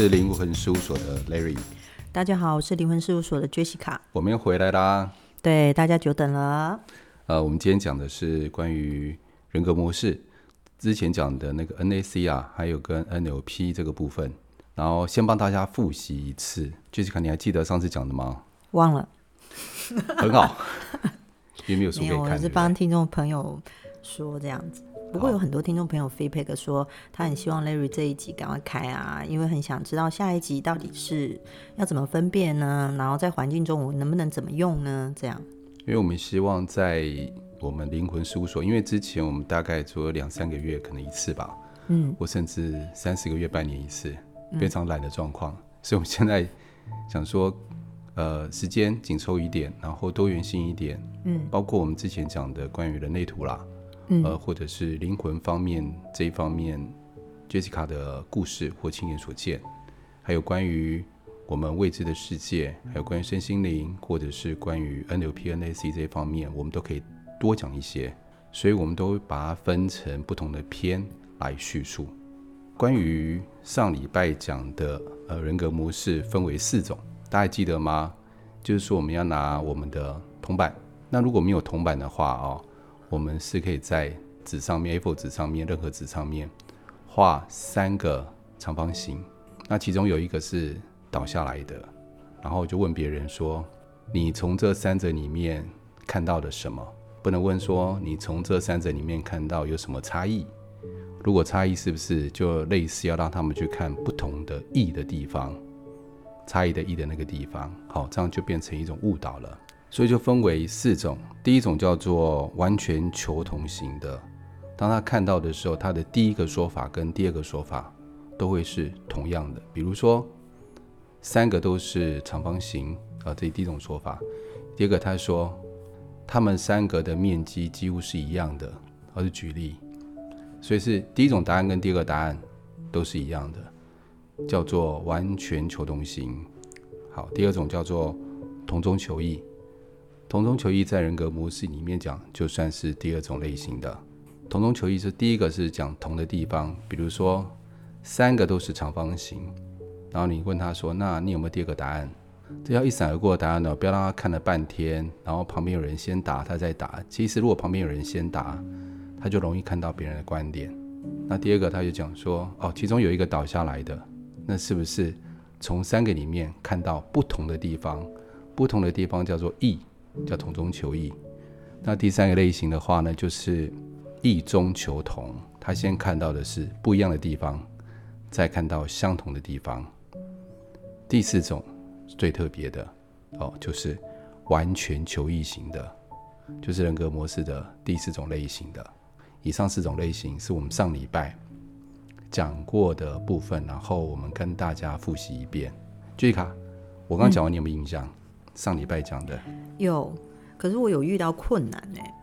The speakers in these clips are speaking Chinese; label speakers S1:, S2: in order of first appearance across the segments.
S1: 是灵魂事务所的 Larry。
S2: 大家好，我是灵魂事务所的 Jessica。
S1: 我们又回来啦。
S2: 对，大家久等了。
S1: 呃，我们今天讲的是关于人格模式，之前讲的那个 NAC 啊，还有跟 NLP 这个部分，然后先帮大家复习一次。Jessica，你还记得上次讲的吗？
S2: 忘了。
S1: 很好。有没有书可以看？
S2: 我是帮听众朋友说这样子。不过有很多听众朋友 feedback 说，他很希望 Larry 这一集赶快开啊，因为很想知道下一集到底是要怎么分辨呢？然后在环境中我能不能怎么用呢？这样。
S1: 因为我们希望在我们灵魂事务所，因为之前我们大概做了两三个月，可能一次吧，嗯，或甚至三四个月、半年一次，非常懒的状况，嗯，所以我们现在想说，呃，时间紧凑一点，然后多元性一点，嗯，包括我们之前讲的关于人类图啦。呃，或者是灵魂方面这一方面，Jessica 的故事或亲眼所见，还有关于我们未知的世界，还有关于身心灵，或者是关于 NLP、NAC 这一方面，我们都可以多讲一些。所以，我们都把它分成不同的篇来叙述。关于上礼拜讲的呃人格模式，分为四种，大家还记得吗？就是说，我们要拿我们的铜板。那如果没有铜板的话哦。我们是可以在纸上面，A4 纸上面，任何纸上面画三个长方形。那其中有一个是倒下来的，然后就问别人说：“你从这三者里面看到了什么？”不能问说：“你从这三者里面看到有什么差异？”如果差异是不是就类似要让他们去看不同的异的地方，差异的异的那个地方？好，这样就变成一种误导了。所以就分为四种，第一种叫做完全求同型的，当他看到的时候，他的第一个说法跟第二个说法都会是同样的。比如说，三个都是长方形啊，这第一种说法。第二个他说，他们三个的面积几乎是一样的，而是举例，所以是第一种答案跟第二个答案都是一样的，叫做完全求同型。好，第二种叫做同中求异。同中求异在人格模式里面讲，就算是第二种类型的。同中求异是第一个是讲同的地方，比如说三个都是长方形，然后你问他说：“那你有没有第二个答案？”这要一闪而过的答案呢，不要让他看了半天，然后旁边有人先答，他再答。其实如果旁边有人先答，他就容易看到别人的观点。那第二个他就讲说：“哦，其中有一个倒下来的，那是不是从三个里面看到不同的地方？不同的地方叫做异。”叫同中求异，那第三个类型的话呢，就是异中求同。他先看到的是不一样的地方，再看到相同的地方。第四种最特别的哦，就是完全求异型的，就是人格模式的第四种类型的。以上四种类型是我们上礼拜讲过的部分，然后我们跟大家复习一遍。杰卡，我刚刚讲完，你有没有印象？上礼拜讲的
S2: 有，可是我有遇到困难哎。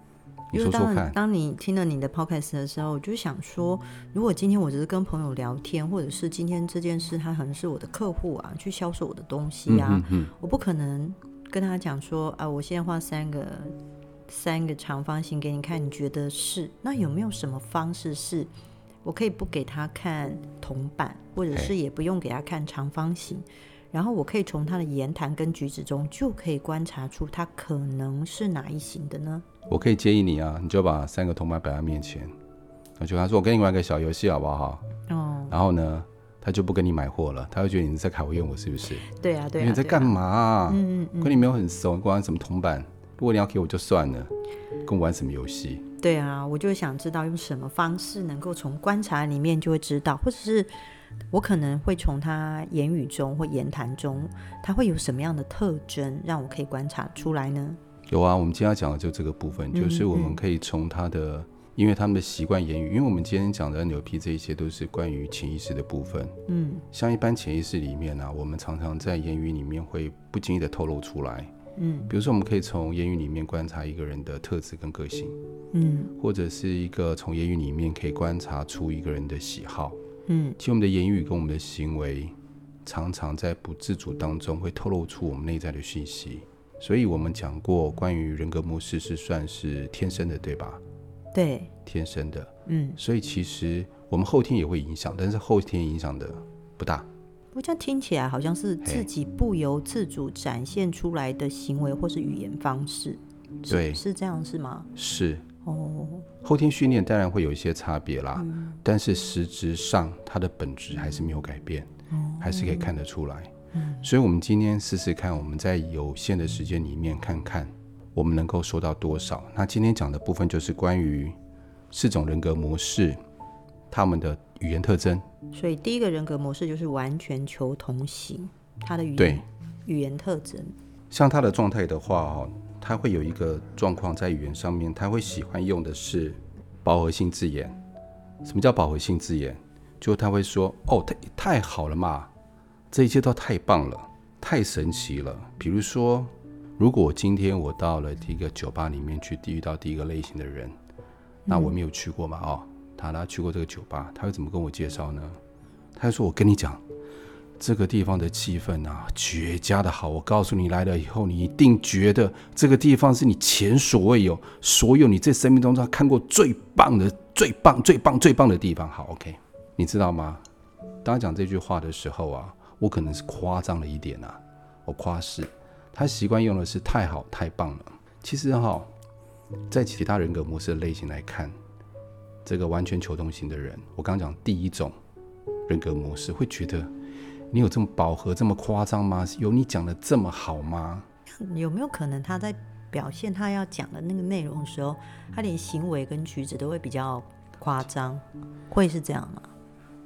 S1: 你说说看。
S2: 因为当，当你听了你的 podcast 的时候，我就想说，如果今天我只是跟朋友聊天，或者是今天这件事他可能是我的客户啊，去销售我的东西啊，嗯嗯嗯，我不可能跟他讲说啊，我现在画三个三个长方形给你看，你觉得是？那有没有什么方式是我可以不给他看铜板，或者是也不用给他看长方形？然后我可以从他的言谈跟举止中，就可以观察出他可能是哪一型的呢？
S1: 我可以建议你啊，你就把三个铜板摆在面前，我就跟他说：“我跟你玩个小游戏好不好？”哦。然后呢，他就不跟你买货了，他会觉得你在考验我是不是？
S2: 对啊，对啊。
S1: 你在干嘛啊？嗯嗯嗯。跟你没有很熟，跟我玩什么铜板？如果你要给我就算了，跟我玩什么游戏？
S2: 对啊，我就想知道用什么方式能够从观察里面就会知道，或者是。我可能会从他言语中或言谈中，他会有什么样的特征，让我可以观察出来呢？
S1: 有啊，我们今天要讲的就这个部分，就是我们可以从他的，因为他们的习惯言语，因为我们今天讲的牛皮这一些都是关于潜意识的部分。嗯，像一般潜意识里面呢、啊，我们常常在言语里面会不经意的透露出来。嗯，比如说我们可以从言语里面观察一个人的特质跟个性。嗯，或者是一个从言语里面可以观察出一个人的喜好。嗯，其实我们的言语跟我们的行为，常常在不自主当中会透露出我们内在的讯息。所以，我们讲过关于人格模式是算是天生的，对吧？
S2: 对，
S1: 天生的。嗯，所以其实我们后天也会影响，但是后天影响的不大。
S2: 我这样听起来好像是自己不由自主展现出来的行为或是语言方式，
S1: 对，
S2: 是这样是吗？
S1: 是
S2: 哦，
S1: 后天训练当然会有一些差别啦，嗯、但是实质上它的本质还是没有改变，嗯、还是可以看得出来。嗯、所以，我们今天试试看，我们在有限的时间里面看看我们能够收到多少。那今天讲的部分就是关于四种人格模式，他们的语言特征。
S2: 所以第一个人格模式就是完全求同型，他的语言
S1: 对
S2: 语言特征。
S1: 像他的状态的话哦，他会有一个状况在语言上面，他会喜欢用的是饱和性字眼。什么叫饱和性字眼？就他会说：“哦，太太好了嘛，这一切都太棒了，太神奇了。”比如说，如果今天我到了第一个酒吧里面去，遇到第一个类型的人，那我没有去过嘛，哦。他他去过这个酒吧，他会怎么跟我介绍呢？他说：“我跟你讲，这个地方的气氛啊，绝佳的好。我告诉你，来了以后，你一定觉得这个地方是你前所未有，所有你这生命中他看过最棒的、最棒、最棒、最棒的地方。好，OK，你知道吗？当他讲这句话的时候啊，我可能是夸张了一点啊，我夸饰。他习惯用的是太好、太棒了。其实哈，在其他人格模式的类型来看。”这个完全求同型的人，我刚讲第一种人格模式，会觉得你有这么饱和、这么夸张吗？有你讲的这么好吗？
S2: 有没有可能他在表现他要讲的那个内容的时候，他连行为跟举止都会比较夸张？会是这样吗？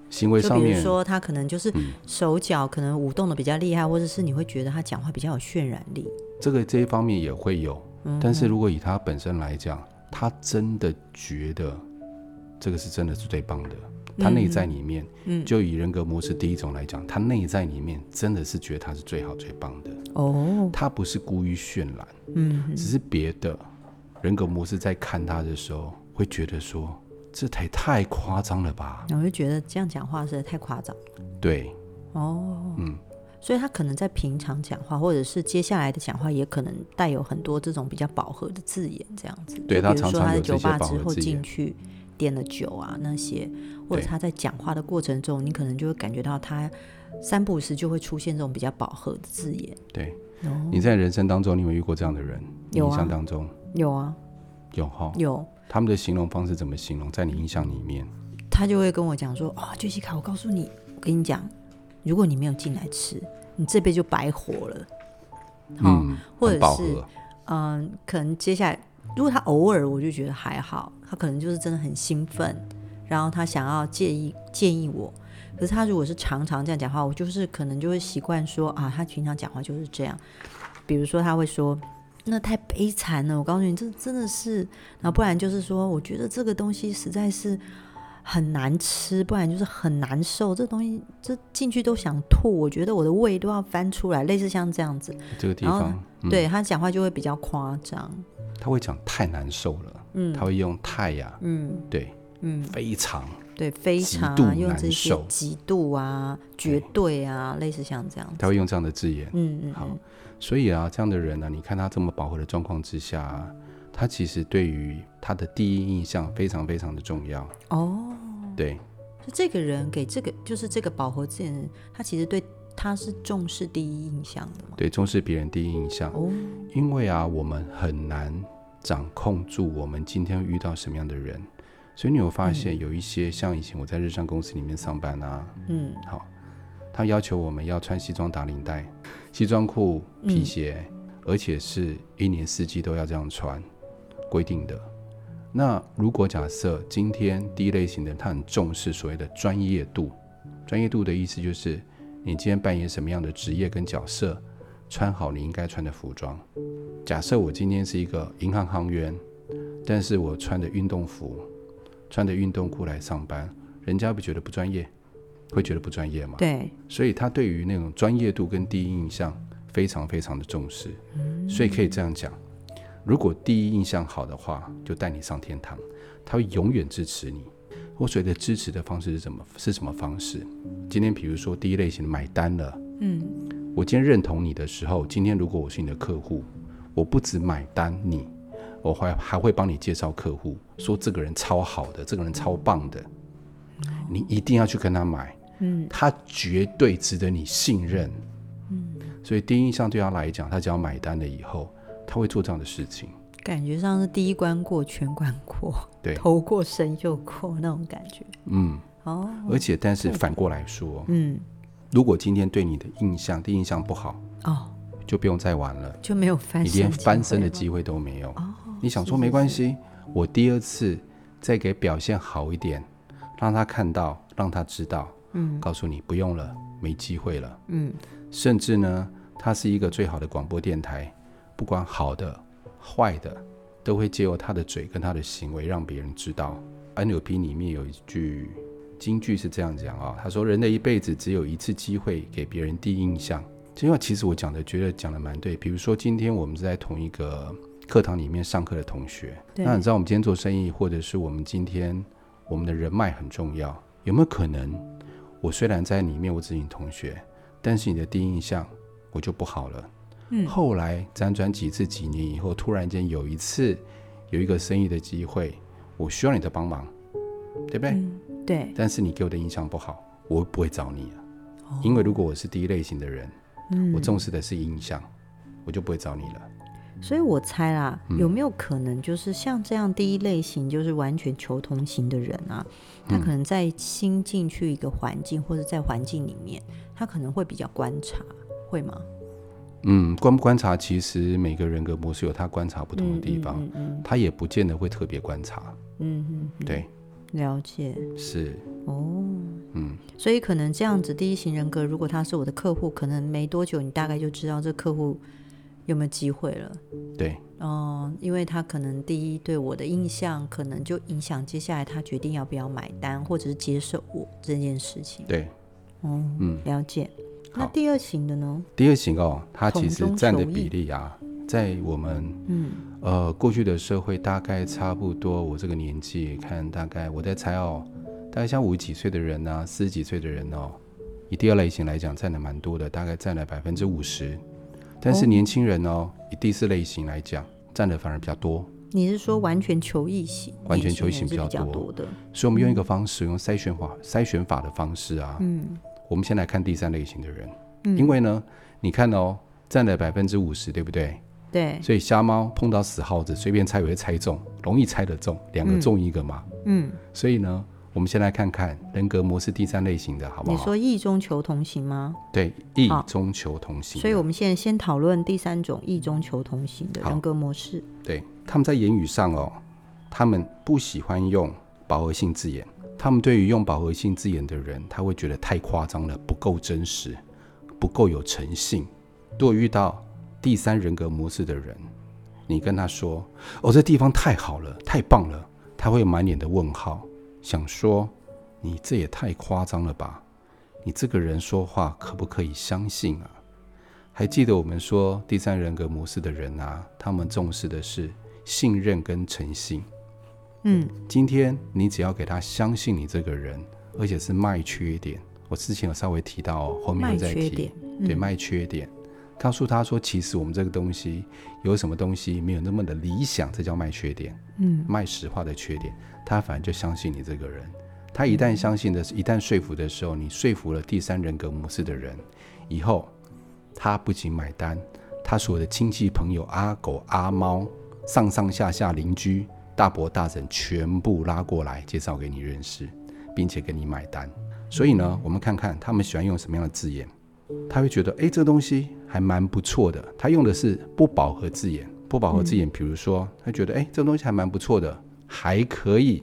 S1: 行为上面，
S2: 就比如说他可能就是手脚可能舞动的比较厉害，嗯、或者是你会觉得他讲话比较有渲染力。
S1: 这个这一方面也会有，嗯、但是如果以他本身来讲，他真的觉得。这个是真的是最棒的，他内在里面，嗯，就以人格模式第一种来讲，他内在里面真的是觉得他是最好最棒的。哦，他不是故意渲染，嗯，只是别的人格模式在看他的时候会觉得说，这太太夸张了吧？
S2: 我就觉得这样讲话实在太夸张，
S1: 对，
S2: 哦，嗯，所以他可能在平常讲话，或者是接下来的讲话，也可能带有很多这种比较饱和的字眼，这样子，
S1: 对，他常常有这些饱和字眼。
S2: 比如说他在酒吧之后进去。点了酒啊，那些或者他在讲话的过程中，你可能就会感觉到他三不五时就会出现这种比较饱和的字眼。
S1: 对，哦、你在人生当中，你有没有遇过这样的人？
S2: 有啊，
S1: 印象当中
S2: 有啊，
S1: 有哈，
S2: 有。
S1: 他们的形容方式怎么形容？在你印象里面，
S2: 他就会跟我讲说：“哦，杰西卡，我告诉你，我跟你讲，如果你没有进来吃，你这辈子就白活了。”
S1: 嗯，
S2: 或者是嗯、呃，可能接下来。如果他偶尔，我就觉得还好，他可能就是真的很兴奋，然后他想要建议建议我。可是他如果是常常这样讲话，我就是可能就会习惯说啊，他平常讲话就是这样。比如说他会说，那太悲惨了，我告诉你，这真的是。然后不然就是说，我觉得这个东西实在是很难吃，不然就是很难受。这东西这进去都想吐，我觉得我的胃都要翻出来，类似像这样子。
S1: 这个地方，
S2: 嗯、对他讲话就会比较夸张。
S1: 他会讲太难受了，嗯，他会用太呀，嗯，对，嗯，非常，
S2: 对，非常，
S1: 极度
S2: 些极度啊，绝对啊，类似像这样，
S1: 他会用这样的字眼，
S2: 嗯嗯，
S1: 好，所以啊，这样的人呢，你看他这么饱和的状况之下，他其实对于他的第一印象非常非常的重要。
S2: 哦，
S1: 对，
S2: 是这个人给这个就是这个饱和字眼，他其实对。他是重视第一印象的吗？
S1: 对，重视别人第一印象。哦，因为啊，我们很难掌控住我们今天遇到什么样的人，所以你有发现有一些、嗯、像以前我在日商公司里面上班啊，嗯，好，他要求我们要穿西装打领带、西装裤、皮鞋，嗯、而且是一年四季都要这样穿，规定的。那如果假设今天第一类型的他很重视所谓的专业度，专业度的意思就是。你今天扮演什么样的职业跟角色，穿好你应该穿的服装。假设我今天是一个银行行员，但是我穿的运动服、穿的运动裤来上班，人家不觉得不专业，会觉得不专业吗？
S2: 对。
S1: 所以他对于那种专业度跟第一印象非常非常的重视。嗯。所以可以这样讲，如果第一印象好的话，就带你上天堂，他会永远支持你。我所谓的支持的方式是什么？是什么方式？今天比如说第一类型买单了，嗯，我今天认同你的时候，今天如果我是你的客户，我不止买单你，我还还会帮你介绍客户，说这个人超好的，这个人超棒的，你一定要去跟他买。嗯，他绝对值得你信任，嗯，所以第一印象对他来讲，他只要买单了以后，他会做这样的事情。
S2: 感觉上是第一关过，全关过，
S1: 对，
S2: 头过身就过那种感觉。
S1: 嗯，
S2: 哦，
S1: 而且但是反过来说，嗯，如果今天对你的印象第一印象不好，哦，就不用再玩了，
S2: 就没有翻身，
S1: 你连翻身的机会都没有。哦，你想说没关系，我第二次再给表现好一点，让他看到，让他知道，嗯，告诉你不用了，没机会了，嗯，甚至呢，他是一个最好的广播电台，不管好的。坏的都会借由他的嘴跟他的行为让别人知道。NLP 里面有一句金句是这样讲啊，他说：“人的一辈子只有一次机会给别人第一印象。”这句话其实我讲的觉得讲的蛮对。比如说今天我们是在同一个课堂里面上课的同学，那你知道我们今天做生意，或者是我们今天我们的人脉很重要，有没有可能我虽然在里面我只是你同学，但是你的第一印象我就不好了？嗯、后来辗转几次，几年以后，突然间有一次有一个生意的机会，我需要你的帮忙，对不对？
S2: 嗯、对。
S1: 但是你给我的印象不好，我不会找你了，哦、因为如果我是第一类型的人，嗯、我重视的是印象，我就不会找你了。
S2: 所以我猜啦，嗯、有没有可能就是像这样第一类型，就是完全求同型的人啊？他可能在新进去一个环境，或者在环境里面，他可能会比较观察，会吗？
S1: 嗯，观不观察，其实每个人格模式有他观察不同的地方，嗯嗯嗯、他也不见得会特别观察。嗯对，
S2: 了解。
S1: 是。
S2: 哦，嗯，所以可能这样子，第一型人格，如果他是我的客户，可能没多久，你大概就知道这客户有没有机会了。
S1: 对，
S2: 哦、嗯，因为他可能第一对我的印象，可能就影响接下来他决定要不要买单，或者是接受我这件事情。
S1: 对，
S2: 哦、嗯，了解。那第二型的呢？
S1: 第二型哦，他其实占的比例啊，在我们嗯呃过去的社会，大概差不多。我这个年纪看，大概我在猜哦，大概像五十几岁的人啊，四十几岁的人哦，以第二类型来讲，占的蛮多的，大概占了百分之五十。但是年轻人哦，以第四类型来讲，占的反而比较多。
S2: 你是说完全求异型？
S1: 完全求异型比较多的。所以我们用一个方式，用筛选法筛选法的方式啊，嗯。我们先来看第三类型的人，嗯、因为呢，你看哦，占了百分之五十，对不对？
S2: 对。
S1: 所以瞎猫碰到死耗子，随便猜也会猜中，容易猜得中，两个中一个嘛。嗯。所以呢，我们先来看看人格模式第三类型的，好不好？
S2: 你说异中求同行吗？
S1: 对，异中求同行。
S2: 所以我们现在先讨论第三种异中求同行的人格模式。
S1: 对，他们在言语上哦，他们不喜欢用饱和性字眼。他们对于用饱和性字眼的人，他会觉得太夸张了，不够真实，不够有诚信。如果遇到第三人格模式的人，你跟他说：“哦，这地方太好了，太棒了。”他会满脸的问号，想说：“你这也太夸张了吧？你这个人说话可不可以相信啊？”还记得我们说第三人格模式的人啊，他们重视的是信任跟诚信。嗯，今天你只要给他相信你这个人，而且是卖缺点。我之前有稍微提到，后面会再提。嗯、对，卖缺点，告诉他说，其实我们这个东西有什么东西没有那么的理想，这叫卖缺点。嗯，卖实话的缺点，他反而就相信你这个人。他一旦相信的是，一旦说服的时候，你说服了第三人格模式的人，以后他不仅买单，他所有的亲戚朋友、阿狗阿猫、上上下下邻居。大伯大婶全部拉过来介绍给你认识，并且给你买单。所以呢，我们看看他们喜欢用什么样的字眼。他会觉得，哎，这个东西还蛮不错的。他用的是不饱和字眼。不饱和字眼，比如说，他觉得，哎，这个东西还蛮不错的，还可以，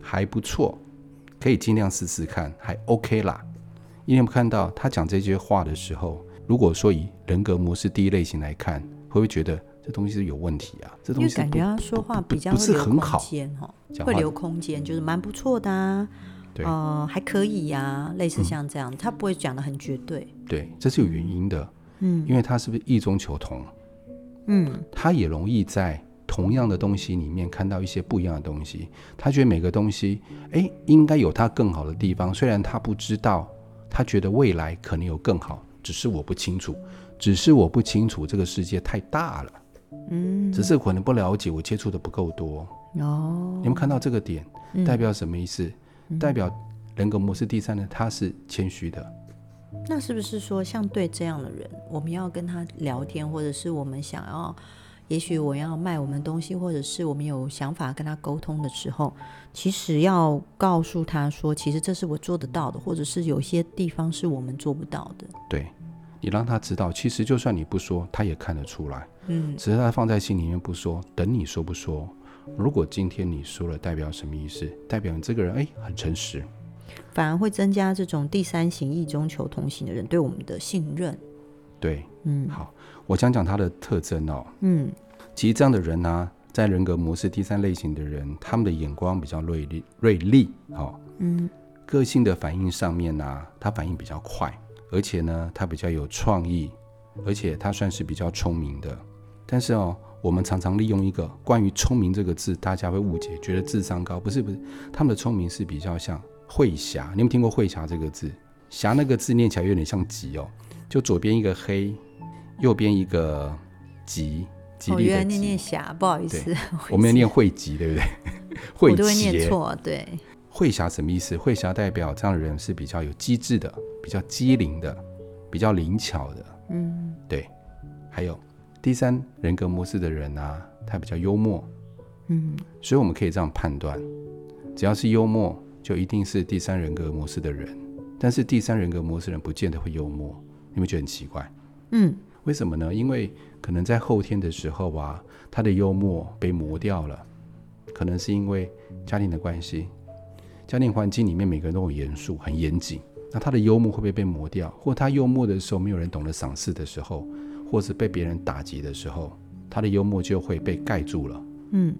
S1: 还不错，可以尽量试试看，还 OK 啦。因为我们看到他讲这些话的时候，如果说以人格模式第一类型来看，会不会觉得？这东西是有问题啊！这东西
S2: 感觉他说话比较会留空间哈，会留空间，就是蛮不错的啊，对，呃，还可以呀，类似像这样，他不会讲的很绝对。
S1: 对，这是有原因的，嗯，因为他是不是异中求同？嗯，他也容易在同样的东西里面看到一些不一样的东西，他觉得每个东西，哎，应该有他更好的地方，虽然他不知道，他觉得未来可能有更好，只是我不清楚，只是我不清楚，这个世界太大了。嗯，只是可能不了解，我接触的不够多哦。你们看到这个点，代表什么意思？嗯、代表人格模式第三呢，他是谦虚的。
S2: 那是不是说，像对这样的人，我们要跟他聊天，或者是我们想要，也许我要卖我们东西，或者是我们有想法跟他沟通的时候，其实要告诉他说，其实这是我做得到的，或者是有些地方是我们做不到的。
S1: 对，你让他知道，其实就算你不说，他也看得出来。
S2: 嗯，
S1: 只是他放在心里面不说，等你说不说。如果今天你说了，代表什么意思？代表你这个人哎，很诚实。
S2: 反而会增加这种第三型异中求同型的人对我们的信任。
S1: 对，
S2: 嗯，
S1: 好，我讲讲他的特征哦。
S2: 嗯，
S1: 其实这样的人呢、啊，在人格模式第三类型的人，他们的眼光比较锐利，锐利，哦，
S2: 嗯，
S1: 个性的反应上面呢、啊，他反应比较快，而且呢，他比较有创意，而且他算是比较聪明的。但是哦，我们常常利用一个关于聪明这个字，大家会误解，觉得智商高，不是不是，他们的聪明是比较像。慧霞，你有没有听过慧霞这个字？霞那个字念起来有点像吉哦，就左边一个黑，右边一个吉，吉利的吉。我原来
S2: 念念霞，不好意思，
S1: 我们要念慧吉，对不对？慧
S2: 我都会念错，对。
S1: 慧霞什么意思？慧霞代表这样的人是比较有机智的，比较机灵的，比较灵巧的。
S2: 嗯，
S1: 对。还有第三人格模式的人啊，他比较幽默。
S2: 嗯，
S1: 所以我们可以这样判断，只要是幽默。就一定是第三人格模式的人，但是第三人格模式的人不见得会幽默，你会觉得很奇怪？
S2: 嗯，
S1: 为什么呢？因为可能在后天的时候啊，他的幽默被磨掉了，可能是因为家庭的关系，家庭环境里面每个人都很严肃、很严谨，那他的幽默会不会被磨掉？或他幽默的时候没有人懂得赏识的时候，或是被别人打击的时候，他的幽默就会被盖住了。
S2: 嗯，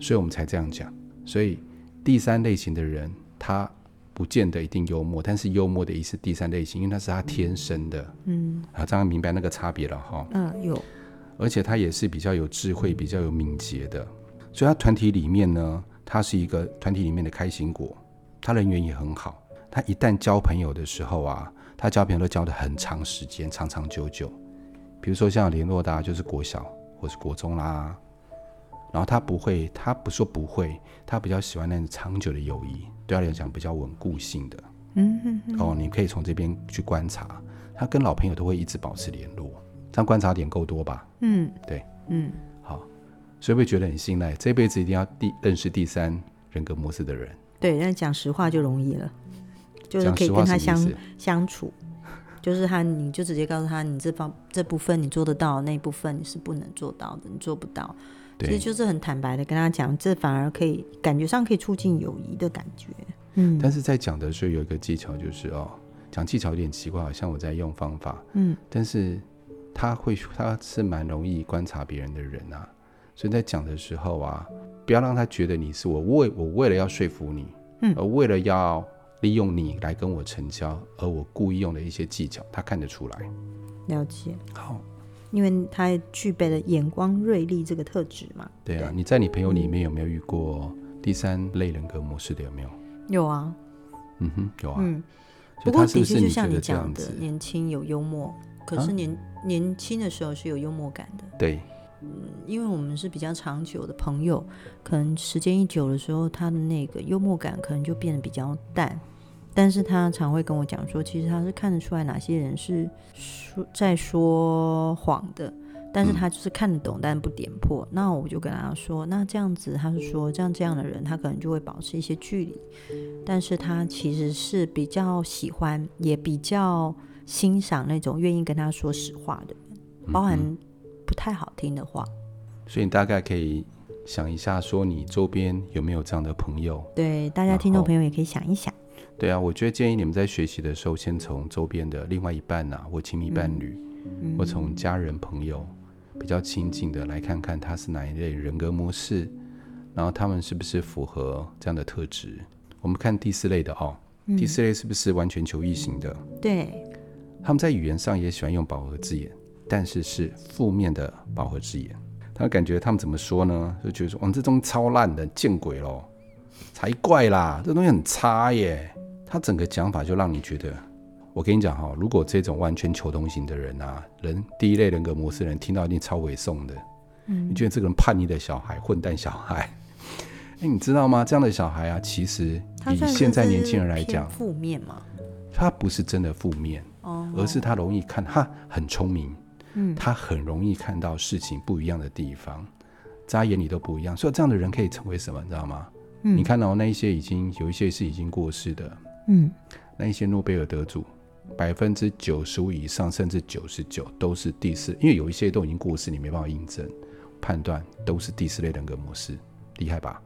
S1: 所以我们才这样讲。所以第三类型的人。他不见得一定幽默，但是幽默的意思第三类型，因为那是他天生的。
S2: 嗯，
S1: 啊，这样明白那个差别了哈。
S2: 嗯，有。
S1: 而且他也是比较有智慧、比较有敏捷的，所以他团体里面呢，他是一个团体里面的开心果，他人缘也很好。他一旦交朋友的时候啊，他交朋友都交的很长时间，长长久久。比如说像联络的，就是国小或是国中啦。然后他不会，他不说不会，他比较喜欢那种长久的友谊，对他来讲比较稳固性的。
S2: 嗯哼哼。
S1: 哦，你可以从这边去观察，他跟老朋友都会一直保持联络，这样观察点够多吧？
S2: 嗯，
S1: 对，
S2: 嗯，
S1: 好，所以会觉得很信赖，这辈子一定要第认识第三人格模式的人。
S2: 对，但讲实话就容易了，就是可以跟他相相处，就是他，你就直接告诉他，你这方这部分你做得到，那部分你是不能做到的，你做不到。其实就是很坦白的跟他讲，这反而可以感觉上可以促进友谊的感觉。嗯，
S1: 但是在讲的时候有一个技巧，就是哦，讲技巧有点奇怪，好像我在用方法。
S2: 嗯，
S1: 但是他会，他是蛮容易观察别人的人啊，所以在讲的时候啊，不要让他觉得你是我为我为了要说服你，
S2: 嗯，
S1: 而为了要利用你来跟我成交，而我故意用的一些技巧，他看得出来。
S2: 了解。
S1: 好。
S2: 因为他具备了眼光锐利这个特质嘛。
S1: 对啊，你在你朋友里面有没有遇过第三类人格模式的？有没有？
S2: 有啊。
S1: 嗯哼，有啊。
S2: 嗯。
S1: 不过的确就像你讲的，
S2: 年轻有幽默，可是年、啊、年轻的时候是有幽默感的。
S1: 对。
S2: 嗯，因为我们是比较长久的朋友，可能时间一久的时候，他的那个幽默感可能就变得比较淡。但是他常会跟我讲说，其实他是看得出来哪些人是说在说谎的，但是他就是看得懂，但不点破。嗯。那我就跟他说，那这样子，他是说，这样这样的人，他可能就会保持一些距离，但是他其实是比较喜欢，也比较欣赏那种愿意跟他说实话的人，包含不太好听的话。
S1: 所以你大概可以想一下，说你周边有没有这样的朋友？
S2: 对，大家听众朋友也可以想一想。
S1: 对啊，我觉得建议你们在学习的时候，先从周边的另外一半啊，或亲密伴侣，嗯、或从家人朋友比较亲近的来看看他是哪一类人格模式，然后他们是不是符合这样的特质。我们看第四类的哦，嗯、第四类是不是完全求异型的？
S2: 对，
S1: 他们在语言上也喜欢用饱和字眼，但是是负面的饱和字眼。他感觉他们怎么说呢？就觉得说，哇，这东西超烂的，见鬼喽，才怪啦，这东西很差耶。他整个讲法就让你觉得，我跟你讲哈，如果这种完全求同型的人啊，人第一类人格模式人听到一定超委送的，嗯，你觉得这个人叛逆的小孩、混蛋小孩，哎，你知道吗？这样的小孩啊，其实以现在年轻人来讲，
S2: 负面嘛，
S1: 他不是真的负面，哦，而是他容易看，他很聪明，嗯，他很容易看到事情不一样的地方，在他眼里都不一样。所以这样的人可以成为什么？你知道吗？嗯，你看到那一些已经有一些是已经过世的，嗯，那一些诺贝尔得主，百分之九十五以上，甚至九十九都是第四，因为有一些都已经过世，你没办法印证判断，都是第四类人格模式，厉害吧？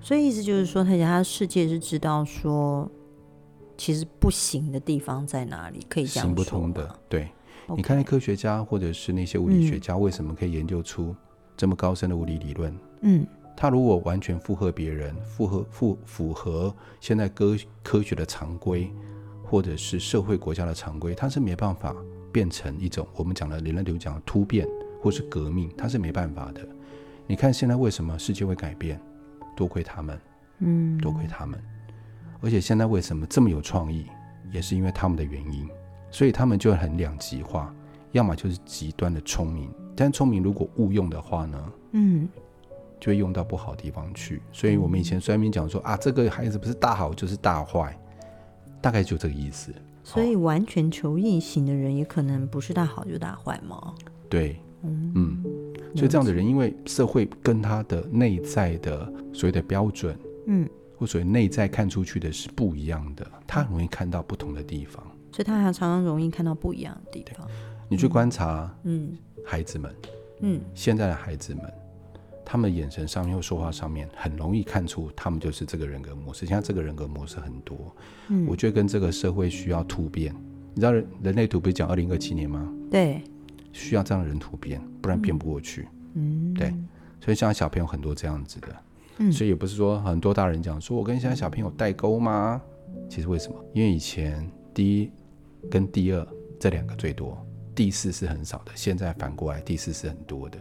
S2: 所以意思就是说，他他世界是知道说，其实不行的地方在哪里，可以讲
S1: 行不通的。对.你看那科学家或者是那些物理学家，为什么可以研究出这么高深的物理理论？嗯，他如果完全附和别人，符合符符合现在科科学的常规，或者是社会国家的常规，他是没办法变成一种我们讲的人类流讲的突变或是革命，他是没办法的。你看现在为什么世界会改变？多亏他们，嗯，多亏他们，而且现在为什么这么有创意，也是因为他们的原因，所以他们就很两极化，要么就是极端的聪明，但聪明如果误用的话呢，嗯，就会用到不好的地方去。所以我们以前虽然讲说啊，这个孩子不是大好就是大坏，大概就这个意思。
S2: 所以完全求异型的人也可能不是大好就大坏吗？
S1: 对，嗯。嗯所以这样的人，因为社会跟他的内在的所谓的标准，嗯，或所谓内在看出去的是不一样的，他很容易看到不同的地方。
S2: 所以他还常常容易看到不一样的地方。
S1: 你去观察，嗯，孩子们，嗯，现在的孩子们，他们眼神上面或说话上面，很容易看出他们就是这个人格模式。现在这个人格模式很多，嗯，我觉得跟这个社会需要突变。你知道人人类图不是讲二零二七年吗？
S2: 对。
S1: 需要这样的人突变，不然变不过去。嗯，对，所以现在小朋友很多这样子的，嗯，所以也不是说很多大人讲说，我跟现在小朋友代沟吗？其实为什么？因为以前第一跟第二这两个最多，第四是很少的。现在反过来，第四是很多的，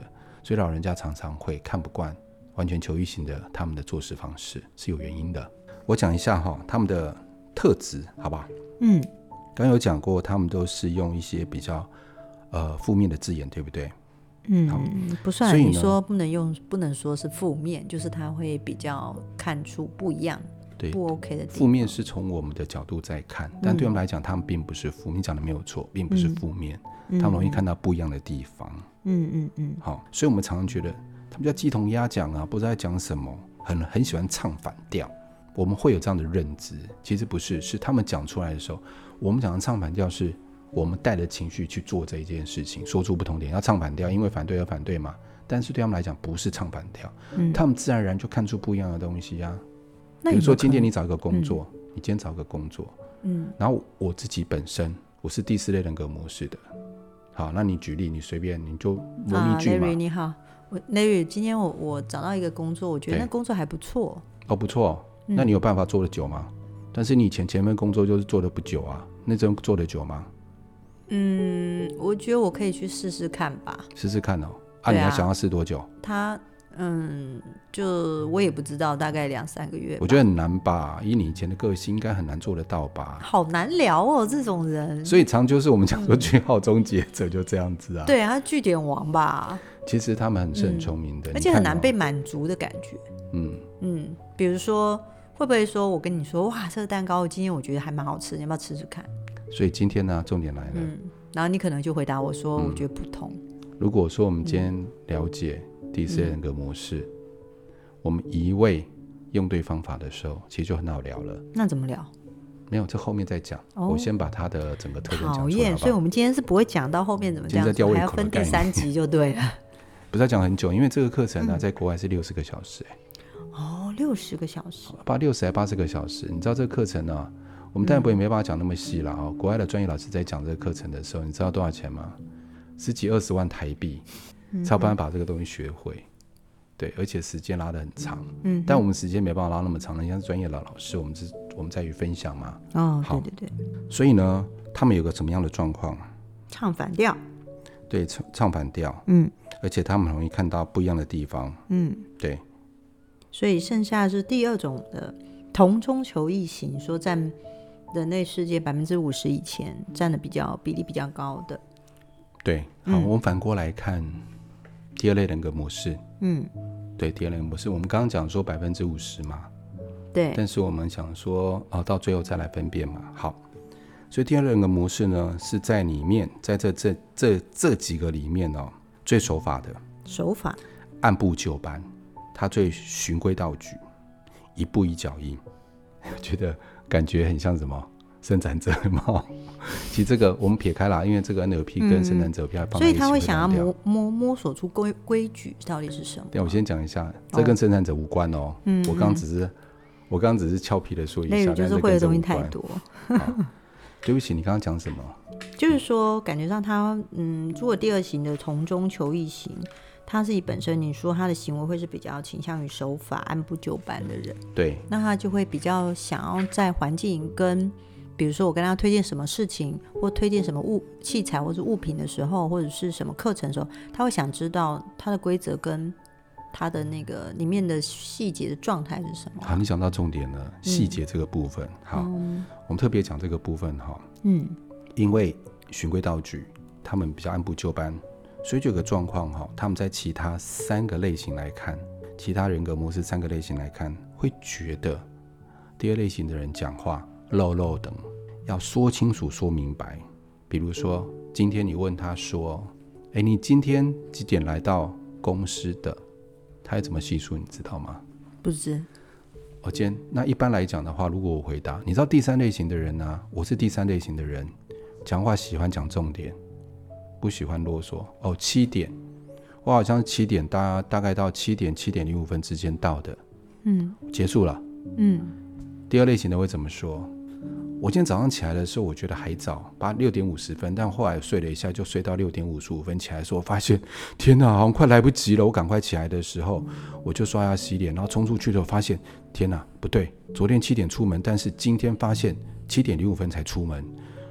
S1: 所以老人家常常会看不惯完全求异型的他们的做事方式是有原因的。我讲一下哈，他们的特质，好不好？嗯，刚有讲过，他们都是用一些比较。呃，负面的字眼对不对？
S2: 嗯，不算。所以你说不能用，不能说是负面，就是他会比较看出不一样，对，不 OK 的。
S1: 负面是从我们的角度在看，但对我们来讲，他们并不是负面。你讲的没有错，并不是负面，嗯，他们容易看到不一样的地方。嗯嗯嗯。好，所以我们常常觉得他们叫鸡同鸭讲啊，不知道在讲什么，很很喜欢唱反调。我们会有这样的认知，其实不是，是他们讲出来的时候，我们讲的唱反调是。我们带着情绪去做这一件事情，说出不同点，要唱反调，因为反对而反对嘛。但是对他们来讲，不是唱反调，嗯，他们自然而然就看出不一样的东西呀，啊。比如说，今天你找一个工作，嗯，你今天找一个工作，嗯，然后我自己本身我是第四类人格模式的，好，那你举例，你随便你就问一句嘛。Larry
S2: 你好，我 Larry，今天我我找到一个工作，我觉得那工作还不错。
S1: 哦，不错，那你有办法做得久吗？嗯，但是你以前前面工作就是做的不久啊，那真做的久吗？
S2: 嗯，我觉得我可以去试试看吧。
S1: 试试看哦，啊，啊你要想要试多久？
S2: 他，嗯，就我也不知道，大概两三个月。
S1: 我觉得很难吧，以你以前的个性，应该很难做得到吧？
S2: 好难聊哦，这种人。
S1: 所以常就是我们讲说句号终结者就这样子啊。
S2: 嗯、对啊，他句点王吧。
S1: 其实他们很是很聪明的、嗯，
S2: 而且很难被满足的感觉。嗯嗯，比如说会不会说我跟你说，哇，这个蛋糕今天我觉得还蛮好吃，你要不要吃吃看？
S1: 所以今天呢，重点来了。嗯，
S2: 然后你可能就回答我说：“我觉得不同。
S1: 嗯”如果说我们今天了解第四人格模式，嗯、我们一味用对方法的时候，其实就很好聊了。
S2: 那怎么聊？
S1: 没有，这后面再讲。哦、我先把它的整个特征讲出来。讨厌，
S2: 所以我们今天是不会讲到后面怎么讲，还要分第三集就对了。
S1: 不是要讲很久，因为这个课程呢、啊，在国外是六十个小时、欸。
S2: 哦，六十个小时。
S1: 八六十还八十个小时？你知道这个课程呢、啊？我们当然不会没办法讲那么细了啊、哦！国外的专业老师在讲这个课程的时候，你知道多少钱吗？十几二十万台币，才有办法把这个东西学会。对，而且时间拉得很长。嗯，但我们时间没办法拉那么长，人家是专业的老师，我们是我们在于分享嘛。
S2: 哦，好对对对。
S1: 所以呢，他们有个什么样的状况？
S2: 唱反调。
S1: 对，唱唱反调。嗯。而且他们很容易看到不一样的地方。嗯，对。
S2: 所以剩下是第二种的同中求异型，说占。人类世界百分之五十以前占的比较比例比较高的，
S1: 对，好，嗯、我们反过来看第二类人格模式，嗯，对，第二类模式，我们刚刚讲说百分之五十嘛，
S2: 对。
S1: 但是我们想说，哦，到最后再来分辨嘛。好，所以第二类人格模式呢，是在里面，在这这这这几个里面哦，最守法的。
S2: 守法。
S1: 按部就班，他最循规蹈矩，一步一脚印，觉得感觉很像什么？生产者嘛，其实这个我们撇开了，因为这个 NLP 跟生产者比较放在一起，
S2: 所以他会想要摸摸摸索出规规矩到底是什么。
S1: 对，我先讲一下，这跟生产者无关哦。嗯，我刚只是我刚只是俏皮的说一下，
S2: 就是会的东西太多。
S1: 对不起，你刚刚讲什么？
S2: 就是说，感觉上他嗯，如果第二型的从中求异型，他自己本身你说他的行为会是比较倾向于守法、按部就班的人，
S1: 对，
S2: 那他就会比较想要在环境跟。比如说，我跟他推荐什么事情，或推荐什么物器材或者物品的时候，或者是什么课程的时候，他会想知道他的规则跟他的那个里面的细节的状态是什么。
S1: 好，你讲到重点了，细节这个部分。嗯、好，嗯、我们特别讲这个部分哈。嗯，因为循规蹈矩，他们比较按部就班，所以就有个状况哈，他们在其他三个类型来看，其他人格模式三个类型来看，会觉得第二类型的人讲话。漏漏等，要说清楚、说明白。比如说，今天你问他说：“哎，你今天几点来到公司的？”他要怎么叙述？你知道吗？
S2: 不知。
S1: 我今天那一般来讲的话，如果我回答，你知道第三类型的人呢、啊？我是第三类型的人，讲话喜欢讲重点，不喜欢啰嗦。哦，七点，我好像是七点，大大概到七点七点零五分之间到的。嗯，结束了。嗯，第二类型的会怎么说？我今天早上起来的时候，我觉得还早，八六点五十分，但后来睡了一下，就睡到六点五十五分起来的时候，发现天哪，好像快来不及了。我赶快起来的时候，我就刷牙洗脸，然后冲出去的时候，发现天哪，不对，昨天七点出门，但是今天发现七点零五分才出门，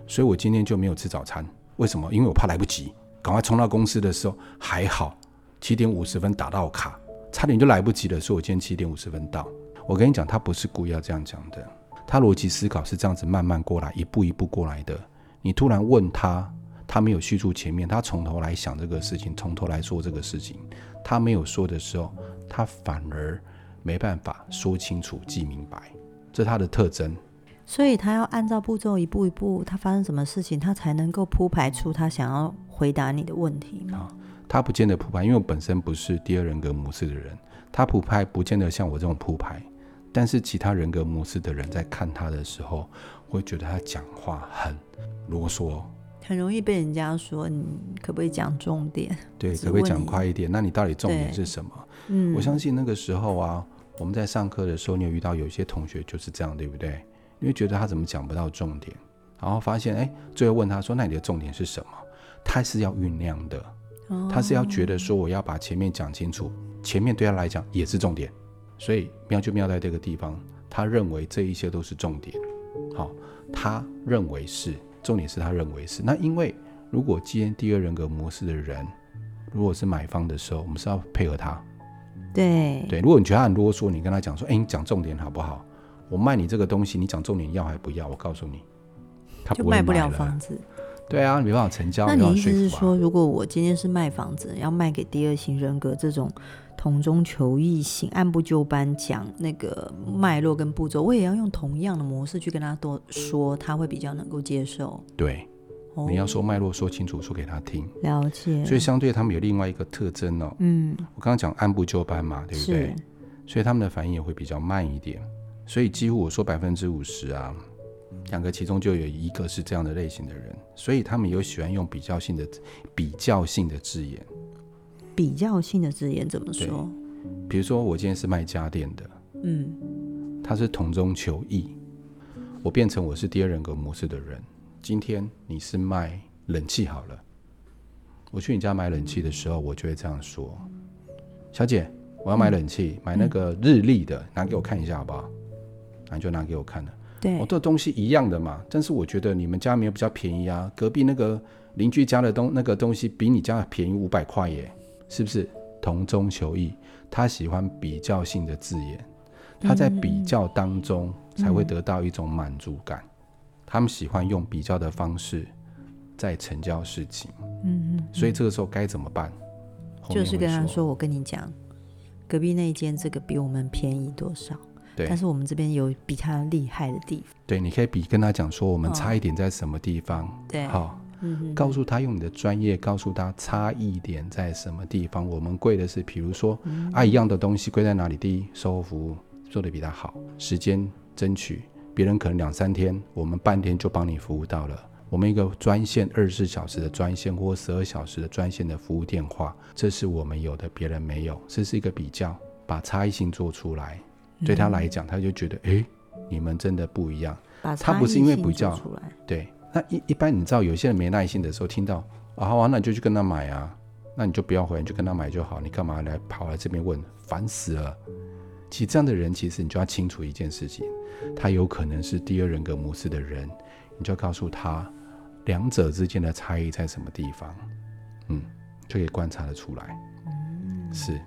S1: 所以我今天就没有吃早餐。为什么？因为我怕来不及，赶快冲到公司的时候还好，七点五十分打到卡，差点就来不及了。所以我今天七点五十分到。我跟你讲，他不是故意要这样讲的。他逻辑思考是这样子慢慢过来，一步一步过来的。你突然问他，他没有叙述前面，他从头来想这个事情，从头来说这个事情，他没有说的时候，他反而没办法说清楚、记明白，这是他的特征。
S2: 所以他要按照步骤一步一步，他发生什么事情，他才能够铺排出他想要回答你的问题吗？
S1: 他不见得铺排，因为我本身不是第二人格模式的人，他铺排不见得像我这种铺排。但是其他人格模式的人在看他的时候，会觉得他讲话很啰嗦，
S2: 很容易被人家说你可不可以讲重点？
S1: 对，可不可以讲快一点？那你到底重点是什么？嗯，我相信那个时候啊，我们在上课的时候，你有遇到有一些同学就是这样，对不对？因为觉得他怎么讲不到重点，然后发现哎，最后问他说：“那你的重点是什么？”他是要酝酿的，他是要觉得说我要把前面讲清楚，前面对他来讲也是重点。所以妙就妙在这个地方，他认为这一些都是重点，好，他认为是重点，是他认为是。那因为如果今天第二人格模式的人，如果是买方的时候，我们是要配合他，
S2: 对
S1: 对。如果你觉得他很啰嗦，你跟他讲说，哎，你讲重点好不好？我卖你这个东西，你讲重点要还不要？我告诉你，他
S2: 卖不了房子。
S1: 对啊，没办法成交。
S2: 那你意思是说，如果我今天是卖房子，要卖给第二型人格这种？同中求异型，按部就班讲那个脉络跟步骤，我也要用同样的模式去跟他多说，他会比较能够接受。
S1: 对，哦、你要说脉络说清楚，说给他听。
S2: 了解。
S1: 所以相对他们有另外一个特征哦。嗯。我刚刚讲按部就班嘛，对不对？是。所以他们的反应也会比较慢一点。所以几乎我说百分之五十啊，两个其中就有一个是这样的类型的人，所以他们有喜欢用比较性的比较性的字眼。
S2: 比较性的字眼怎么说？
S1: 比如说，我今天是卖家电的，嗯，他是同中求异，我变成我是第二人格模式的人。今天你是卖冷气好了，我去你家买冷气的时候，我就会这样说：小姐，我要买冷气，嗯、买那个日立的，拿给我看一下好不好？然后就拿给我看了。
S2: 对，
S1: 我、哦、这东西一样的嘛，但是我觉得你们家没有比较便宜啊，隔壁那个邻居家的东那个东西比你家便宜五百块耶。是不是同中求异？他喜欢比较性的字眼，他在比较当中才会得到一种满足感。嗯、他们喜欢用比较的方式在成交事情。嗯，嗯，所以这个时候该怎么办？
S2: 就是跟他说：“我跟你讲，隔壁那间这个比我们便宜多少？
S1: 对，
S2: 但是我们这边有比他厉害的地方。
S1: 对，你可以比跟他讲说，我们差一点在什么地方？
S2: 哦、对，
S1: 好，
S2: 嗯，
S1: 告诉他用你的专业告诉他差异点在什么地方。我们贵的是，比如说、嗯、啊，一样的东西贵在哪里？第一，售后服务做得比他好，时间争取，别人可能两三天，我们半天就帮你服务到了。我们一个专线二十四小时的专线或十二小时的专线的服务电话，这是我们有的，别人没有。这是一个比较，把差异性做出来。对他来讲，他就觉得，哎，你们真的不一样。他不是因为比较，对。那一一般你知道，有些人没耐心的时候，听到啊，好啊，那你就去跟他买啊，那你就不要回来，你就跟他买就好。你干嘛来跑来这边问？烦死了。其实这样的人，其实你就要清楚一件事情，他有可能是第二人格模式的人，你就要告诉他，两者之间的差异在什么地方，嗯，就可以观察得出来。嗯，是。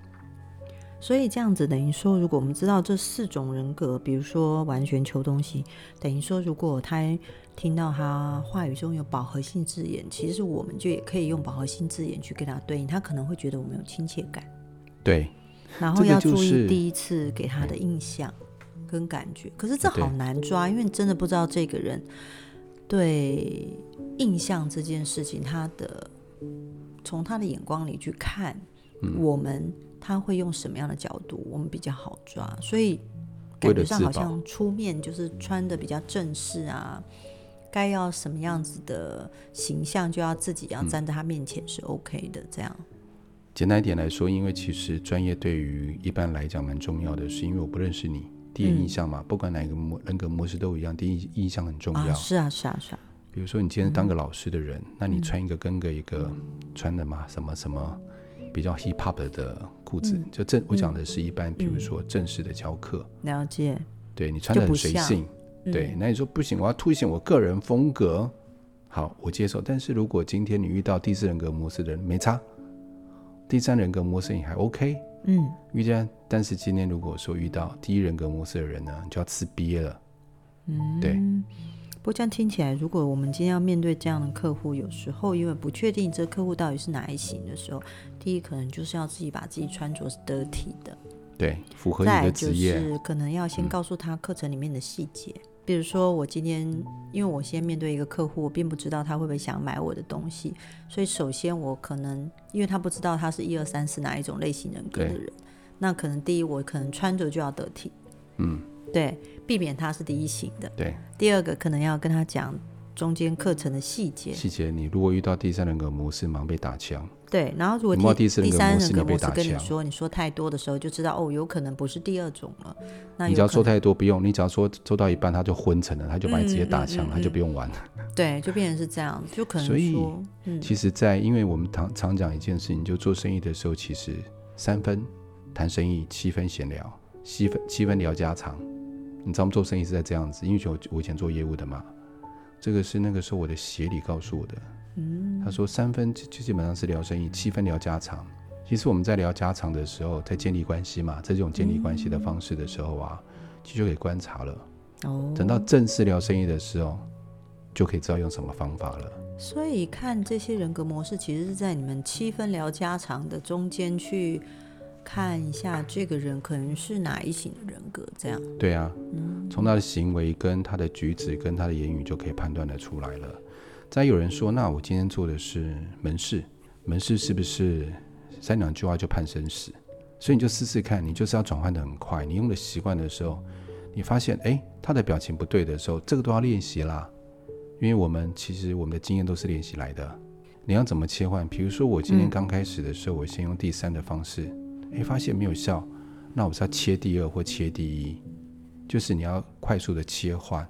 S2: 所以这样子等于说，如果我们知道这四种人格，比如说完全求东西，等于说，如果他听到他话语中有饱和性字眼，其实我们就也可以用饱和性字眼去跟他对应，他可能会觉得我们有亲切感。
S1: 对，
S2: 然后要注意第一次给他的印象跟感觉。可是这好难抓，因为真的不知道这个人对印象这件事情，他的从他的眼光里去看我们。他会用什么样的角度，我们比较好抓，所以感觉上好像出面就是穿的比较正式啊，该要什么样子的形象，就要自己要站在他面前是 OK 的。这样、嗯、
S1: 简单一点来说，因为其实专业对于一般来讲蛮重要的，是因为我不认识你，第一印象嘛，嗯、不管哪个模人格模式都一样，第一印象很重要。啊
S2: 是啊，是啊，是啊。
S1: 比如说你今天当个老师的人，嗯、那你穿一个跟个一个穿的嘛，什么什么。比较 hip hop 的裤子，嗯、就正我讲的是一般，比如说正式的教课、
S2: 嗯，了解。
S1: 对你穿的很随性，对，那你说不行，我要凸显我个人风格，好，我接受。但是如果今天你遇到第四人格模式的人，没差，第三人格模式你还 OK，嗯，遇见。但是今天如果说遇到第一人格模式的人呢，你就要吃瘪了，嗯，
S2: 对。这样听起来，如果我们今天要面对这样的客户，有时候因为不确定这客户到底是哪一型的时候，第一可能就是要自己把自己穿着是得体的，
S1: 对，符合你的职业。
S2: 就是可能要先告诉他课程里面的细节，嗯、比如说我今天因为我先面对一个客户，我并不知道他会不会想买我的东西，所以首先我可能因为他不知道他是一二三四哪一种类型人格的人，那可能第一我可能穿着就要得体，嗯。对，避免他是第一型的。
S1: 对，
S2: 第二个可能要跟他讲中间课程的细节。
S1: 细节，你如果遇到第三人格模式，忙被打枪。
S2: 对，然后如果第第三人格模式跟你说，你说太多的时候，就知道哦，有可能不是第二种了。那你
S1: 只要说太多，不用，你只要说做到一半，他就昏沉了，他就把你直接打枪，嗯嗯嗯、他就不用玩了。
S2: 对，就变成是这样，就可能说。所以，
S1: 嗯、其实，在因为我们常常讲一件事情，就做生意的时候，其实三分谈生意，七分闲聊，七分七分聊家常。你知道我们做生意是在这样子，因为我我以前做业务的嘛，这个是那个时候我的协理告诉我的。嗯，他说三分就基本上是聊生意，七分聊家常。其实我们在聊家常的时候，在建立关系嘛，在这种建立关系的方式的时候啊，其实就可以观察了。哦，等到正式聊生意的时候，就可以知道用什么方法了。
S2: 所以看这些人格模式，其实是在你们七分聊家常的中间去。看一下这个人可能是哪一型的人格，这样。
S1: 对啊，嗯，从他的行为、跟他的举止、跟他的言语就可以判断得出来了。再有人说，那我今天做的是门市，门市是不是三两句话就判生死？所以你就试试看，你就是要转换的很快。你用的习惯的时候，你发现哎，他的表情不对的时候，这个都要练习啦。因为我们其实我们的经验都是练习来的。你要怎么切换？比如说我今天刚开始的时候，嗯，我先用第三的方式。诶，发现没有效，那我是要切第二或切第一，就是你要快速的切换。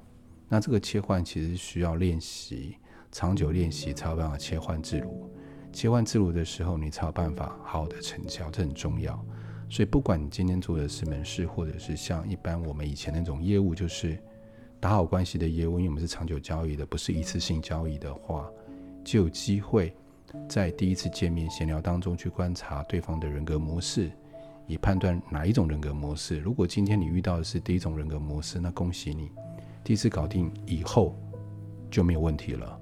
S1: 那这个切换其实需要练习，长久练习才有办法切换自如。切换自如的时候，你才有办法好好的成交，这很重要。所以不管你今天做的是门市，或者是像一般我们以前那种业务，就是打好关系的业务，因为我们是长久交易的，不是一次性交易的话，就有机会。在第一次见面闲聊当中去观察对方的人格模式，以判断哪一种人格模式。如果今天你遇到的是第一种人格模式，那恭喜你，第一次搞定以后就没有问题了。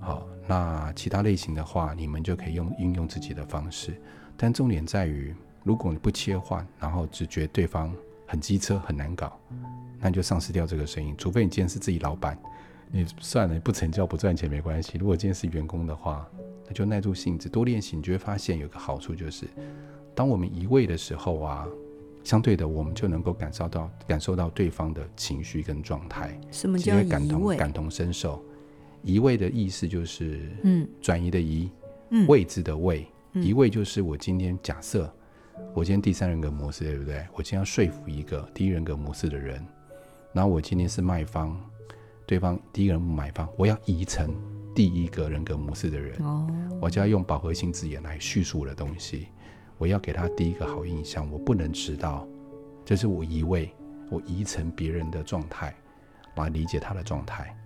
S1: 好，那其他类型的话，你们就可以用运用自己的方式。但重点在于，如果你不切换，然后只觉对方很机车很难搞，那你就丧失掉这个声音。除非你今天是自己老板，你算了，不成交不赚钱没关系。如果今天是员工的话，那就耐住性子多练习，你就会发现有个好处就是，当我们移位的时候啊，相对的我们就能够感受到感受到对方的情绪跟状态。
S2: 什么叫移位？
S1: 感同感同身受。移位的意思就是，嗯，转移的移，
S2: 嗯，
S1: 位置的位。移位就是我今天假设，我今天第三人格模式，对不对？我今天要说服一个第一人格模式的人，然后我今天是卖方，对方第一个人买方，我要移成第一个人格模式的人，哦，我就要用饱和性字眼来叙述我的东西，我要给他第一个好印象，我不能迟到，这是我移位，我移成别人的状态，来理解他的状态。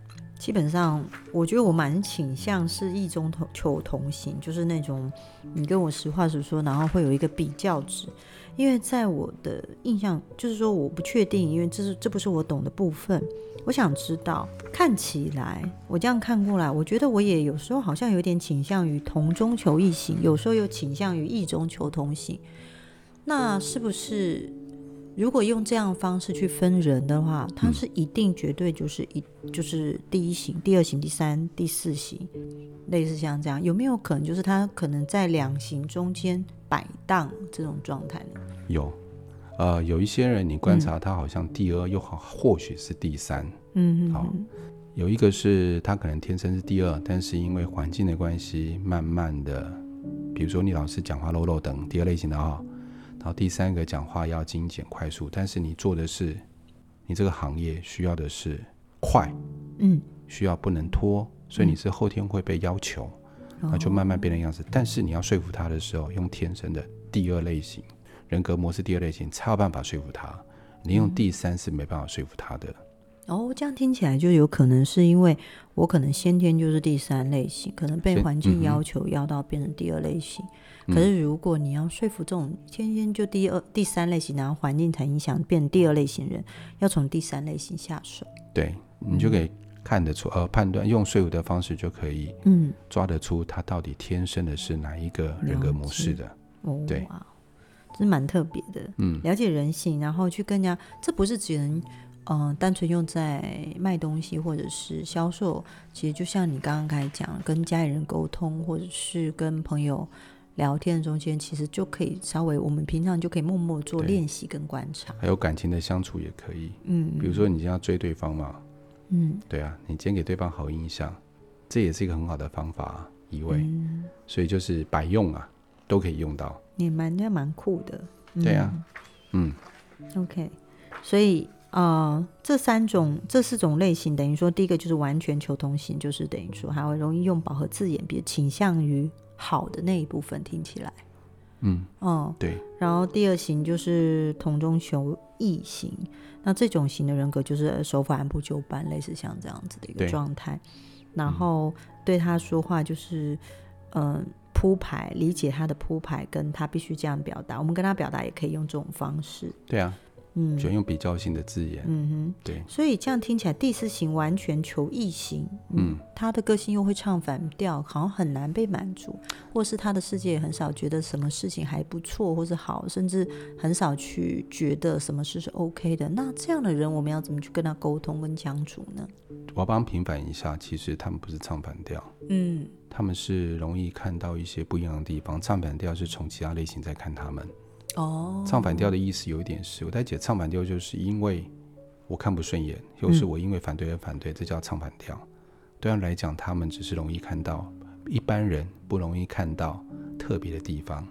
S2: 基本上，我觉得我蛮倾向是异中同求同行，就是那种你跟我实话实说，然后会有一个比较值。因为在我的印象，就是说我不确定，因为这是这不是我懂的部分。我想知道，看起来我这样看过来，我觉得我也有时候好像有点倾向于同中求异行，有时候又倾向于异中求同行。那是不是？如果用这样的方式去分人的话，他是一定绝对就是一就是第一型、第二型、第三、第四型，类似像这样，有没有可能就是他可能在两型中间摆荡这种状态呢？
S1: 有，呃，有一些人你观察他好像第二，又好或许是第三，
S2: 嗯，
S1: 好，有一个是他可能天生是第二，但是因为环境的关系，慢慢的，比如说你老是讲话漏漏等第二类型的啊。然后第三个讲话要精简快速，但是你做的是，你这个行业需要的是快，
S2: 嗯，
S1: 需要不能拖，所以你是后天会被要求，那、嗯、就慢慢变成样子。但是你要说服他的时候，用天生的第二类型人格模式，第二类型才有办法说服他。你用第三是没办法说服他的。
S2: 哦，这样听起来就有可能是因为我可能先天就是第三类型，可能被环境要求要到变成第二类型。可是，如果你要说服这种天天就第二、第三类型，然后环境才影响变第二类型人，要从第三类型下手。
S1: 对，你就可以看得出，呃，判断用说服的方式就可以，
S2: 嗯，
S1: 抓得出他到底天生的是哪一个人格模式的。
S2: 哦，
S1: 对，
S2: 这是蛮特别的。
S1: 嗯，
S2: 了解人性，然后去更加，这不是只能，嗯、呃，单纯用在卖东西或者是销售。其实就像你刚刚开始讲，跟家里人沟通，或者是跟朋友。聊天中间其实就可以稍微，我们平常就可以默默做练习跟观察，
S1: 还有感情的相处也可以。
S2: 嗯，
S1: 比如说你今天要追对方嘛，
S2: 嗯，
S1: 对啊，你今天给对方好印象，这也是一个很好的方法啊，移位。
S2: 嗯，
S1: 所以就是百用啊，都可以用到。
S2: 你蛮那蛮酷的。嗯，
S1: 对啊，嗯
S2: ，OK，所以呃，这三种这四种类型，等于说第一个就是完全求同型，就是等于说还会容易用饱和字眼，比较倾向于。好的那一部分听起来，
S1: 嗯，
S2: 哦，
S1: 对。
S2: 然后第二型就是同中求异型，那这种型的人格就是手法按部就班，类似像这样子的一个状态。然后对他说话就是，嗯、呃，铺排，理解他的铺排，跟他必须这样表达。我们跟他表达也可以用这种方式。
S1: 对啊。
S2: 嗯，
S1: 选用比较性的字眼，
S2: 嗯哼，
S1: 对，
S2: 所以这样听起来，第四型完全求异型，嗯，他的个性又会唱反调，好像很难被满足，或是他的世界也很少觉得什么事情还不错，或是好，甚至很少去觉得什么事是 OK 的。那这样的人，我们要怎么去跟他沟通跟相处呢？
S1: 我要帮平反一下，其实他们不是唱反调，
S2: 嗯，
S1: 他们是容易看到一些不一样的地方。唱反调是从其他类型在看他们。
S2: 哦，
S1: 唱反调的意思有一点是，我在解唱反调，就是因为我看不顺眼，又是我因为反对而反对，这叫唱反调。对他来讲，他们只是容易看到一般人不容易看到特别的地方。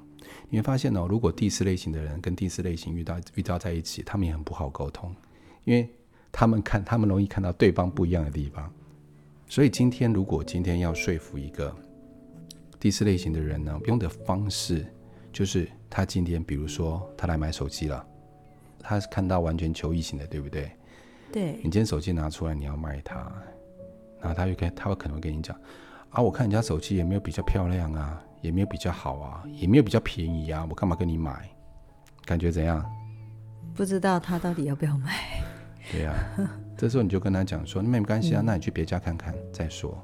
S1: 你会发现哦，如果第四类型的人跟第四类型遇到遇到在一起，他们也很不好沟通，因为他们看他们容易看到对方不一样的地方。所以今天如果今天要说服一个第四类型的人呢，用的方式。就是他今天，比如说他来买手机了，他是看到完全求异型的，对不对？
S2: 对。
S1: 你今天手机拿出来，你要卖他，然后他就跟他会可能会跟你讲啊，我看人家手机也没有比较漂亮啊，也没有比较好啊，也没有比较便宜啊，我干嘛跟你买？感觉怎样？
S2: 不知道他到底要不要买。
S1: 对呀、啊，这时候你就跟他讲说，那没关系啊，嗯、那你去别家看看再说。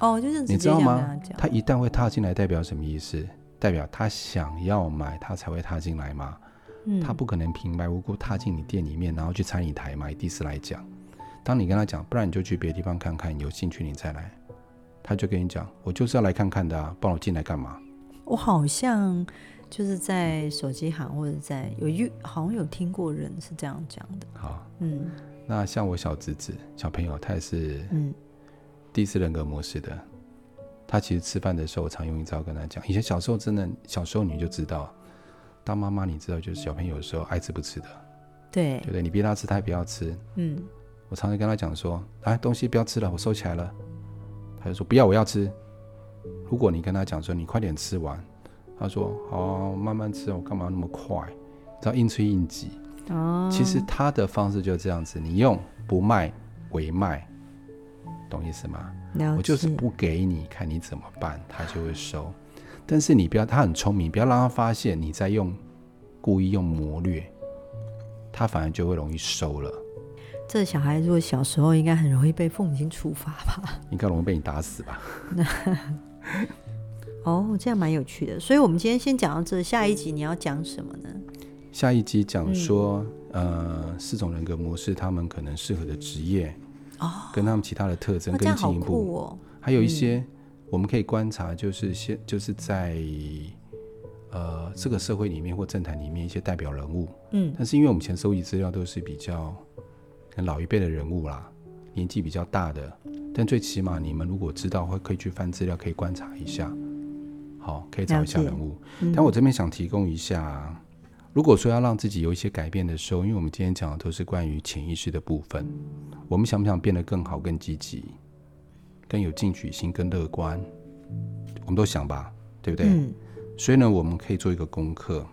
S2: 哦，就是
S1: 你知道吗？他一旦会踏进来，代表什么意思？代表他想要买，他才会踏进来嘛？嗯，他不可能平白无故踏进你店里面，然后去拆你台嘛。以第一次来讲，当你跟他讲，不然你就去别的地方看看，有兴趣你再来，他就跟你讲，我就是要来看看的啊，帮我进来干嘛？
S2: 我好像就是在手机行或者在有遇，好像有听过人是这样讲的。
S1: 好，嗯，那像我小侄子小朋友，他也是嗯第四人格模式的。他其实吃饭的时候，我常用一招跟他讲。以前小时候真的，小时候你就知道，当妈妈你知道，就是小朋友有时候爱吃不吃的，
S2: 对，
S1: 对不对？你逼他吃，他也不要吃。嗯，我常常跟他讲说，哎，东西不要吃了，我收起来了。他就说不要，我要吃。如果你跟他讲说，你快点吃完，他说好，慢慢吃，我干嘛那么快？只要硬催硬挤。哦，其实他的方式就是这样子，你用不卖为卖，懂意思吗？我就是不给你看你怎么办，他就会收。但是你不要，他很聪明，不要让他发现你在用故意用谋略，他反而就会容易收了。
S2: 这小孩如果小时候应该很容易被父母亲处罚吧？
S1: 应该容易被你打死吧？
S2: 哦，这样蛮有趣的。所以我们今天先讲到这，下一集你要讲什么呢？
S1: 下一集讲说，嗯、呃，四种人格模式，他们可能适合的职业。哦，跟他们其他的特征更进一步，哦、还有一些我们可以观察，就是现就是在呃这个社会里面或政坛里面一些代表人物，嗯，但是因为我们前收集资料都是比较老一辈的人物啦，年纪比较大的，但最起码你们如果知道会可以去翻资料，可以观察一下，好，可以找一下人物。嗯、但我这边想提供一下。如果说要让自己有一些改变的时候，因为我们今天讲的都是关于潜意识的部分，我们想不想变得更好、更积极、更有进取心、更乐观？我们都想吧，对不对？嗯。所以呢，我们可以做一个功课，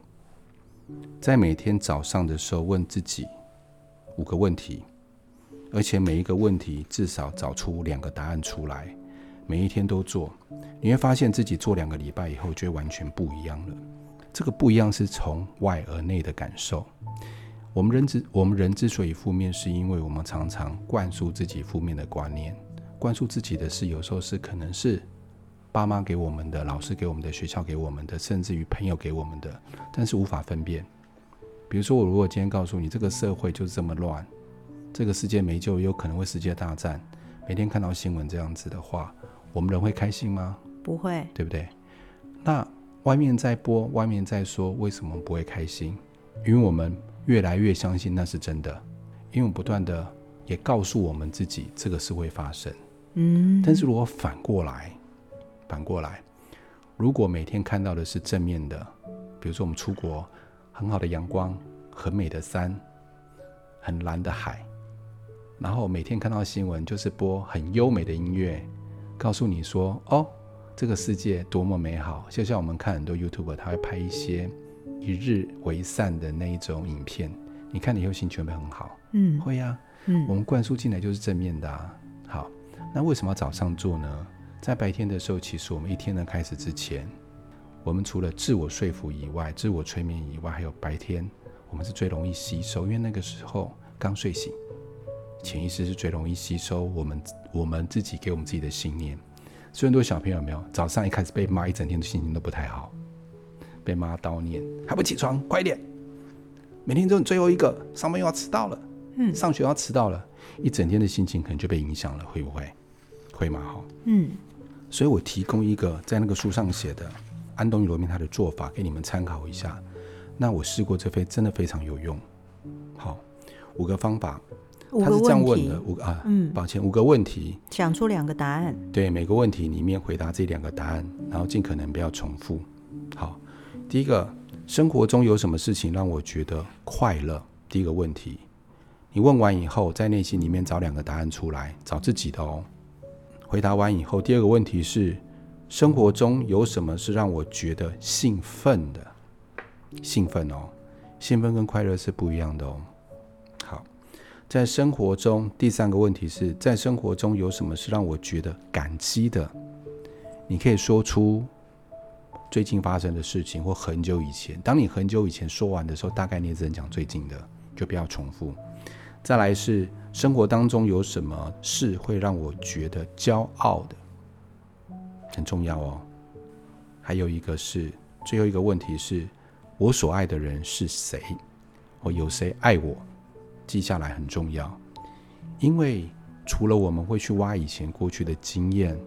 S1: 在每天早上的时候问自己五个问题，而且每一个问题至少找出两个答案出来，每一天都做，你会发现自己做两个礼拜以后就会完全不一样了。这个不一样是从外而内的感受。我们人之我们人之所以负面，是因为我们常常灌输自己负面的观念，灌输自己的是有时候是可能是爸妈给我们的、老师给我们的、学校给我们的，甚至于朋友给我们的，但是无法分辨。比如说，我如果今天告诉你这个社会就是这么乱，这个世界没救，有可能会世界大战，每天看到新闻这样子的话，我们人会开心吗？
S2: 不会，
S1: 对不对？那。外面在播，外面在说，为什么不会开心？因为我们越来越相信那是真的，因为我们不断的也告诉我们自己，这个是会发生。嗯，但是如果反过来，反过来，如果每天看到的是正面的，比如说我们出国，很好的阳光，很美的山，很蓝的海，然后每天看到新闻就是播很优美的音乐，告诉你说，哦。这个世界多么美好，就像我们看很多 YouTuber，他会拍一些一日为善的那一种影片，你看你以后心情会很好？嗯，会呀、啊。嗯，我们灌输进来就是正面的啊。好，那为什么要早上做呢？在白天的时候，其实我们一天的开始之前，我们除了自我说服以外，自我催眠以外，还有白天我们是最容易吸收，因为那个时候刚睡醒，潜意识是最容易吸收我们我们自己给我们自己的信念。所以很多小朋友没有早上一开始被骂一整天的心情都不太好，被妈叨念还不起床，快点！每天都最后一个，上班又要迟到了，嗯，上学要迟到了，一整天的心情可能就被影响了，会不会？会吗？哈，嗯。所以我提供一个在那个书上写的安东尼罗宾他的做法给你们参考一下。那我试过，这非真的非常有用。好，五个方法。他是这样问的，五个啊，嗯，抱歉，五个问题，
S2: 想出两个答案。
S1: 对，每个问题里面回答这两个答案，然后尽可能不要重复。好，第一个，生活中有什么事情让我觉得快乐？第一个问题，你问完以后，在内心里面找两个答案出来，找自己的哦。回答完以后，第二个问题是，生活中有什么是让我觉得兴奋的？兴奋哦，兴奋跟快乐是不一样的哦。在生活中，第三个问题是在生活中有什么是让我觉得感激的？你可以说出最近发生的事情，或很久以前。当你很久以前说完的时候，大概你也只能讲最近的，就不要重复。再来是生活当中有什么事会让我觉得骄傲的？很重要哦。还有一个是最后一个问题是：我所爱的人是谁？我有谁爱我？记下来很重要，因为除了我们会去挖以前过去的经验，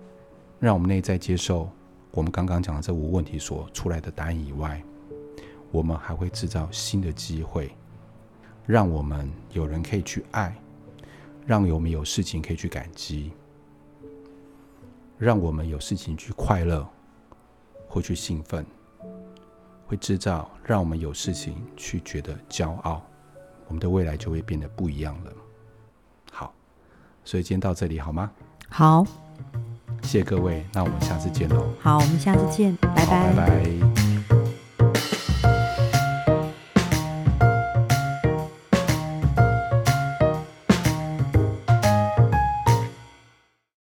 S1: 让我们内在接受我们刚刚讲的这五问题所出来的答案以外，我们还会制造新的机会，让我们有人可以去爱，让我们有事情可以去感激，让我们有事情去快乐或去兴奋，会制造让我们有事情去觉得骄傲。我们的未来就会变得不一样了。好，所以今天到这里好吗？
S2: 好，
S1: 谢谢各位，那我们下次见喽。
S2: 好，我们下次见，拜拜。
S1: 拜拜。